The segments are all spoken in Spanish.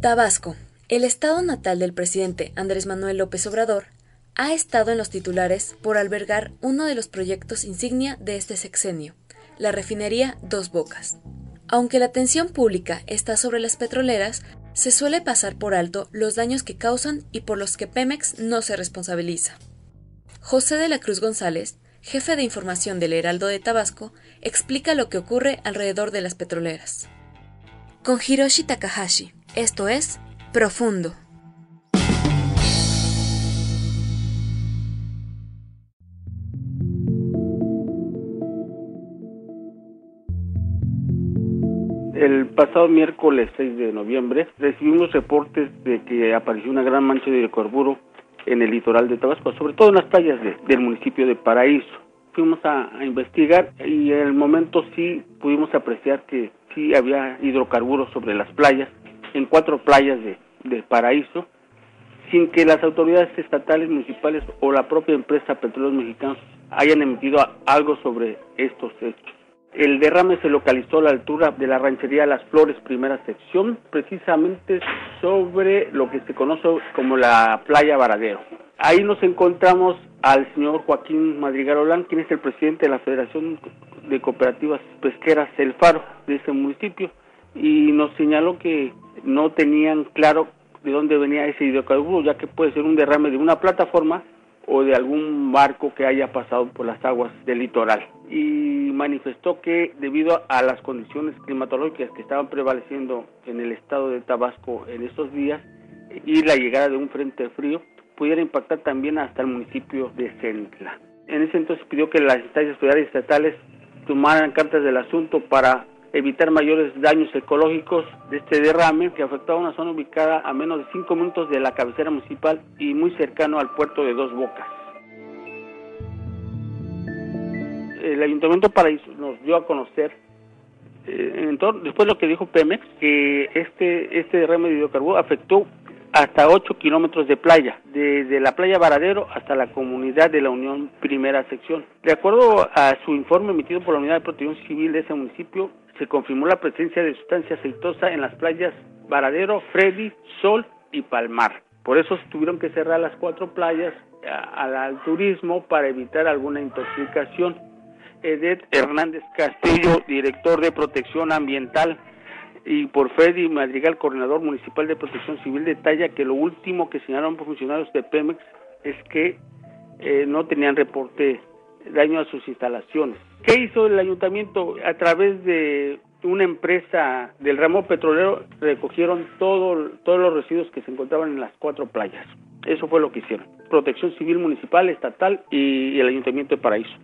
Tabasco, el estado natal del presidente Andrés Manuel López Obrador, ha estado en los titulares por albergar uno de los proyectos insignia de este sexenio la refinería Dos Bocas. Aunque la atención pública está sobre las petroleras, se suele pasar por alto los daños que causan y por los que Pemex no se responsabiliza. José de la Cruz González, jefe de información del Heraldo de Tabasco, explica lo que ocurre alrededor de las petroleras. Con Hiroshi Takahashi, esto es Profundo. El pasado miércoles 6 de noviembre recibimos reportes de que apareció una gran mancha de hidrocarburo en el litoral de Tabasco, sobre todo en las playas del municipio de Paraíso. Fuimos a, investigar y en el momento sí pudimos apreciar que sí había hidrocarburos sobre las playas, en cuatro playas de, de Paraíso, sin que las autoridades estatales, municipales o la propia empresa Petróleos Mexicanos hayan emitido algo sobre estos hechos. El derrame se localizó a la altura de la ranchería Las Flores, primera sección, precisamente sobre lo que se conoce como la playa Varadero. Ahí nos encontramos al señor Joaquín Madrigal Olán, quien es el presidente de la Federación de Cooperativas Pesqueras El Faro de ese municipio, y nos señaló que no tenían claro de dónde venía ese hidrocarburo, ya que puede ser un derrame de una plataforma o de algún barco que haya pasado por las aguas del litoral. Y manifestó que debido a las condiciones climatológicas que estaban prevaleciendo en el estado de Tabasco en estos días y la llegada de un frente frío, pudiera impactar también hasta el municipio de Centla. En ese entonces pidió que las instancias federales y estatales tomaran cartas del asunto para evitar mayores daños ecológicos de este derrame que afectaba a una zona ubicada a menos de 5 minutos de la cabecera municipal y muy cercano al puerto de Dos Bocas. El Ayuntamiento Paraíso nos dio a conocer, eh, después de lo que dijo Pemex, que este, este derrame de hidrocarburo afectó hasta 8 kilómetros de playa, desde la playa Varadero hasta la comunidad de la Unión Primera Sección. De acuerdo a su informe emitido por la Unidad de Protección Civil de ese municipio, se confirmó la presencia de sustancia aceitosa en las playas Varadero, Freddy, Sol y Palmar. Por eso tuvieron que cerrar las cuatro playas al turismo para evitar alguna intoxicación. Edet Hernández Castillo, director de Protección Ambiental, y por Freddy Madrigal, coordinador municipal de Protección Civil, detalla que lo último que señalaron por funcionarios de Pemex es que eh, no tenían reporte daño a sus instalaciones. ¿Qué hizo el ayuntamiento? A través de una empresa del ramo petrolero recogieron todo, todos los residuos que se encontraban en las cuatro playas. Eso fue lo que hicieron. Protección Civil Municipal, Estatal y el Ayuntamiento de Paraíso.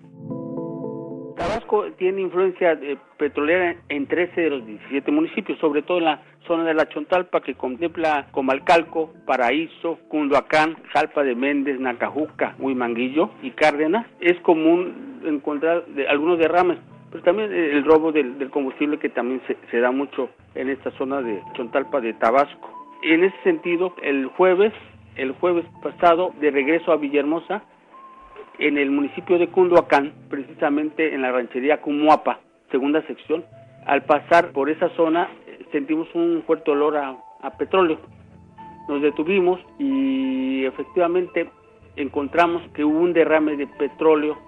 Tabasco tiene influencia eh, petrolera en 13 de los 17 municipios, sobre todo en la zona de la Chontalpa, que contempla Comalcalco, Paraíso, Cunduacán, Jalpa de Méndez, Nacajuca, Huimanguillo y Cárdenas. Es común encontrar algunos derrames, pero también el robo del, combustible que también se, se, da mucho en esta zona de Chontalpa de Tabasco. En ese sentido, el jueves, el jueves pasado, de regreso a Villahermosa, en el municipio de Cunduacán, precisamente en la ranchería Cumuapa, segunda sección, al pasar por esa zona eh, sentimos un fuerte olor a, petróleo. Nos detuvimos y efectivamente encontramos que hubo un derrame de petróleo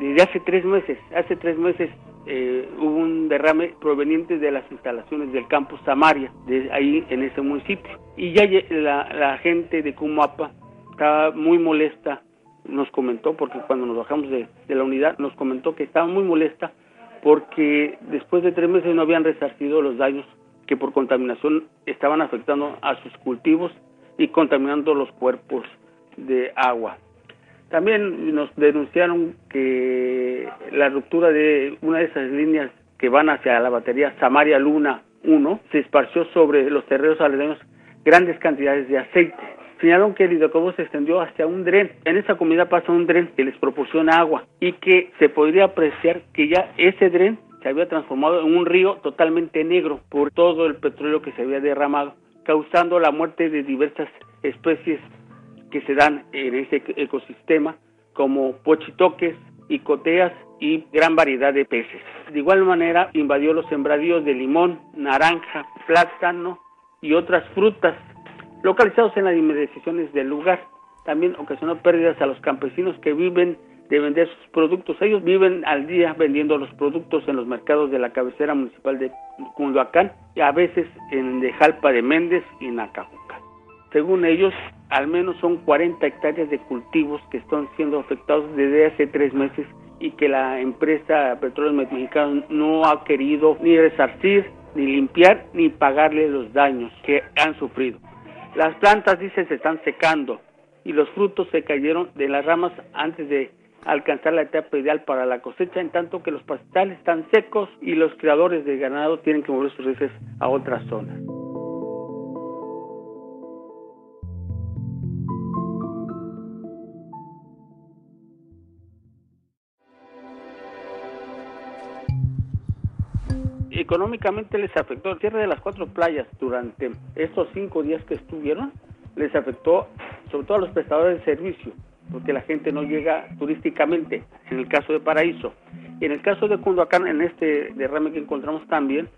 desde hace tres meses. Hace tres meses eh, hubo un derrame proveniente de las instalaciones del campus Samaria, de ahí en ese municipio. Y ya la, la gente de Cumuapa estaba muy molesta nos comentó, porque cuando nos bajamos de, la unidad, nos comentó que estaba muy molesta porque después de tres meses no habían resarcido los daños que por contaminación estaban afectando a sus cultivos y contaminando los cuerpos de agua. También nos denunciaron que la ruptura de una de esas líneas que van hacia la batería Samaria Luna 1 se esparció sobre los terrenos aledaños grandes cantidades de aceite. Señalaron que el hidrocarburo se extendió hacia un dren. En esa comunidad pasa un dren que les proporciona agua y que se podría apreciar que ya ese dren se había transformado en un río totalmente negro por todo el petróleo que se había derramado, causando la muerte de diversas especies que se dan en ese ecosistema, como pochitoques, icoteas y gran variedad de peces. De igual manera, invadió los sembradíos de limón, naranja, plátano y otras frutas localizados en las inmediaciones del lugar. También ocasionó pérdidas a los campesinos que viven de vender sus productos. Ellos viven al día vendiendo los productos en los mercados de la cabecera municipal de Cunduacán y a veces en de Jalpa de Méndez y Nacajuca. Según ellos, al menos son 40 hectáreas de cultivos que están siendo afectados desde hace tres meses y que la empresa Petróleos Mexicanos no ha querido ni resarcir, ni limpiar, ni pagarle los daños que han sufrido. Las plantas, dice, se están secando y los frutos se cayeron de las ramas antes de alcanzar la etapa ideal para la cosecha, en tanto que los pastizales están secos y los criadores de ganado tienen que mover sus reses a otras zonas. Económicamente les afectó el cierre de las cuatro playas durante estos cinco días que estuvieron, les afectó sobre todo a los prestadores de servicio, porque la gente no llega turísticamente, en el caso de Paraíso. Y en el caso de Cunduacán, en este derrame que encontramos también,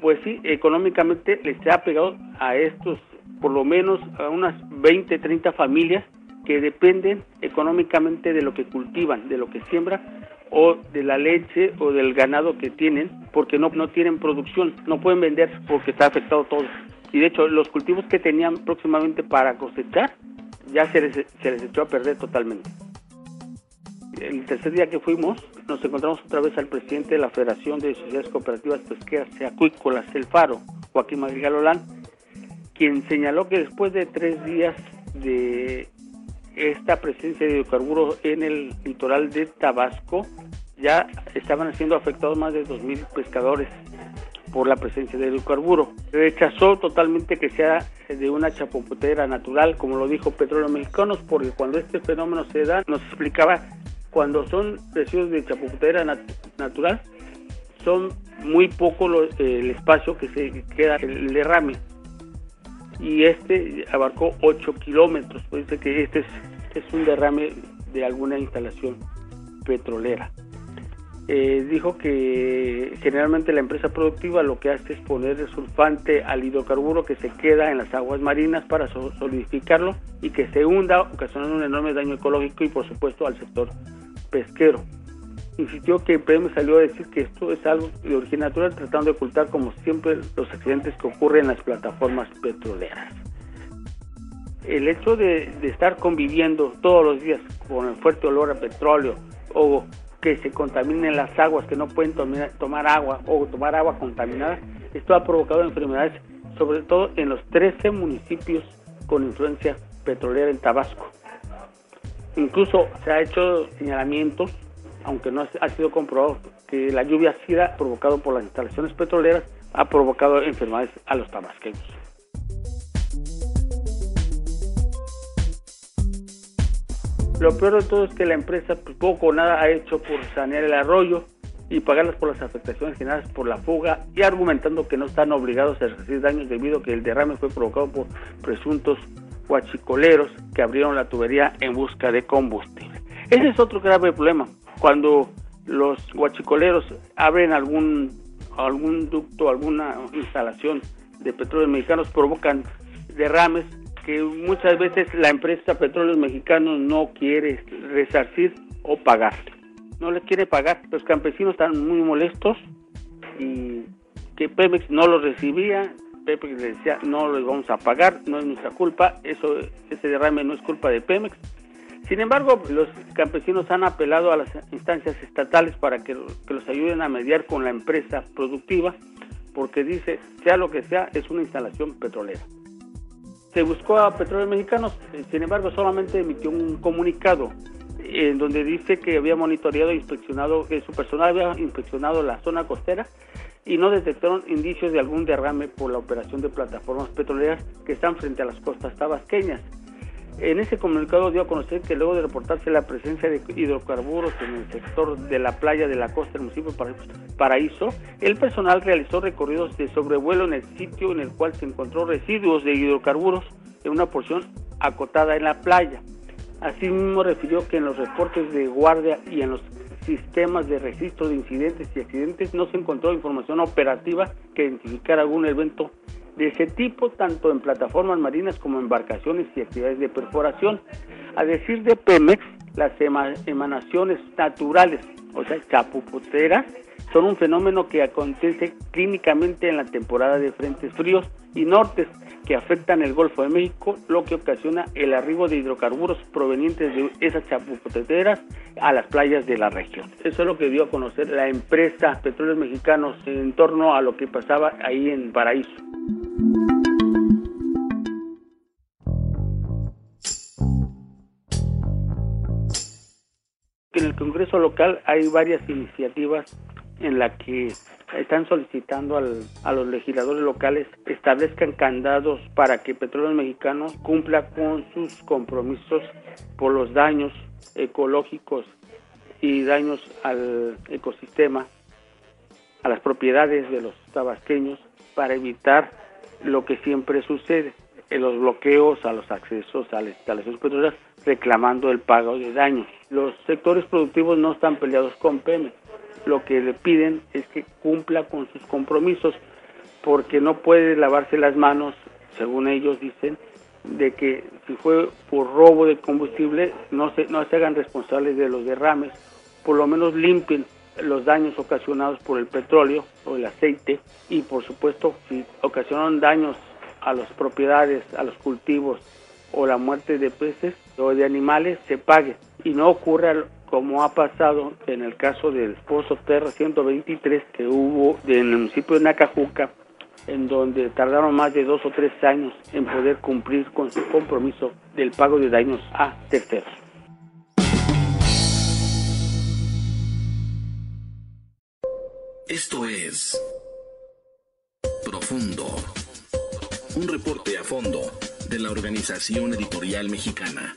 pues sí, económicamente les ha pegado a estos, por lo menos a unas 20, 30 familias que dependen económicamente de lo que cultivan, de lo que siembran o de la leche o del ganado que tienen porque no, no tienen producción, no pueden vender porque está afectado todo. Y de hecho los cultivos que tenían próximamente para cosechar ya se les, se les echó a perder totalmente. El tercer día que fuimos, nos encontramos otra vez al presidente de la Federación de Sociedades Cooperativas Pesqueras y Acuícolas, El Faro, Joaquín Madrigal Olán, quien señaló que después de tres días de esta presencia de hidrocarburos en el litoral de Tabasco, ya estaban siendo afectados más de 2.000 pescadores por la presencia de hidrocarburo. Rechazó totalmente que sea de una chapopotera natural, como lo dijo Petróleo Mexicanos, porque cuando este fenómeno se da, nos explicaba, cuando son residuos de chapopotera natural, son muy poco el espacio que se queda el derrame. Y este abarcó 8 kilómetros, dice que este es, es un derrame de alguna instalación petrolera. Eh, dijo que generalmente la empresa productiva lo que hace es poner el sulfante al hidrocarburo que se queda en las aguas marinas para solidificarlo y que se hunda, ocasionando un enorme daño ecológico y por supuesto al sector pesquero. Insistió que PM salió a decir que esto es algo de origen natural, tratando de ocultar como siempre los accidentes que ocurren en las plataformas petroleras. El hecho de, estar conviviendo todos los días con el fuerte olor a petróleo o que se contaminen las aguas, que no pueden tomar agua o tomar agua contaminada. Esto ha provocado enfermedades, sobre todo en los 13 municipios con influencia petrolera en Tabasco. Incluso se ha hecho señalamientos, aunque no ha sido comprobado, que la lluvia ácida provocada por las instalaciones petroleras ha provocado enfermedades a los tabasqueños. Lo peor de todo es que la empresa pues, poco o nada ha hecho por sanear el arroyo y pagarlas por las afectaciones generadas por la fuga y argumentando que no están obligados a recibir daños debido a que el derrame fue provocado por presuntos huachicoleros que abrieron la tubería en busca de combustible. Ese es otro grave problema. Cuando los huachicoleros abren algún, algún ducto, alguna instalación de petróleos mexicanos, provocan derrames que muchas veces la empresa Petróleos Mexicanos no quiere resarcir o pagar. No les quiere pagar. Los campesinos están muy molestos y que Pemex no los recibía. Pemex les decía, no les vamos a pagar, no es nuestra culpa, eso ese derrame no es culpa de Pemex. Sin embargo, los campesinos han apelado a las instancias estatales para que, los ayuden a mediar con la empresa productiva, porque dice, sea lo que sea, es una instalación petrolera se buscó a Petróleos Mexicanos, sin embargo solamente emitió un comunicado en donde dice que había monitoreado e inspeccionado, que su personal había inspeccionado la zona costera y no detectaron indicios de algún derrame por la operación de plataformas petroleras que están frente a las costas tabasqueñas. En ese comunicado dio a conocer que luego de reportarse la presencia de hidrocarburos en el sector de la playa de la costa del municipio Paraíso, el personal realizó recorridos de sobrevuelo en el sitio en el cual se encontró residuos de hidrocarburos en una porción acotada en la playa. Asimismo refirió que en los reportes de guardia y en los sistemas de registro de incidentes y accidentes no se encontró información operativa que identificara algún evento de ese tipo, tanto en plataformas marinas como embarcaciones y actividades de perforación. A decir de Pemex, las emanaciones naturales, o sea, chapupoteras, son un fenómeno que acontece clínicamente en la temporada de frentes fríos y nortes que afectan el Golfo de México, lo que ocasiona el arribo de hidrocarburos provenientes de esas chapupoteras a las playas de la región. Eso es lo que dio a conocer la empresa Petróleos Mexicanos en torno a lo que pasaba ahí en Paraíso. En el Congreso local hay varias iniciativas en las que están solicitando a los legisladores locales establezcan candados para que Petróleos Mexicanos cumpla con sus compromisos por los daños ecológicos y daños al ecosistema, a las propiedades de los tabasqueños, para evitar lo que siempre sucede, en los bloqueos a los accesos a las instalaciones petroleras reclamando el pago de daños. Los sectores productivos no están peleados con Pemex, lo que le piden es que cumpla con sus compromisos porque no puede lavarse las manos, según ellos dicen, de que si fue por robo de combustible no se, no se hagan responsables de los derrames, por lo menos limpien los daños ocasionados por el petróleo o el aceite y por supuesto si ocasionaron daños a las propiedades, a los cultivos o la muerte de peces o de animales se pague y no ocurra como ha pasado en el caso del Pozo Terra 123 que hubo en el municipio de Nacajuca en donde tardaron más de dos o tres años en poder cumplir con su compromiso del pago de daños a terceros. Esto es Profundo, un reporte a fondo de la Organización Editorial Mexicana.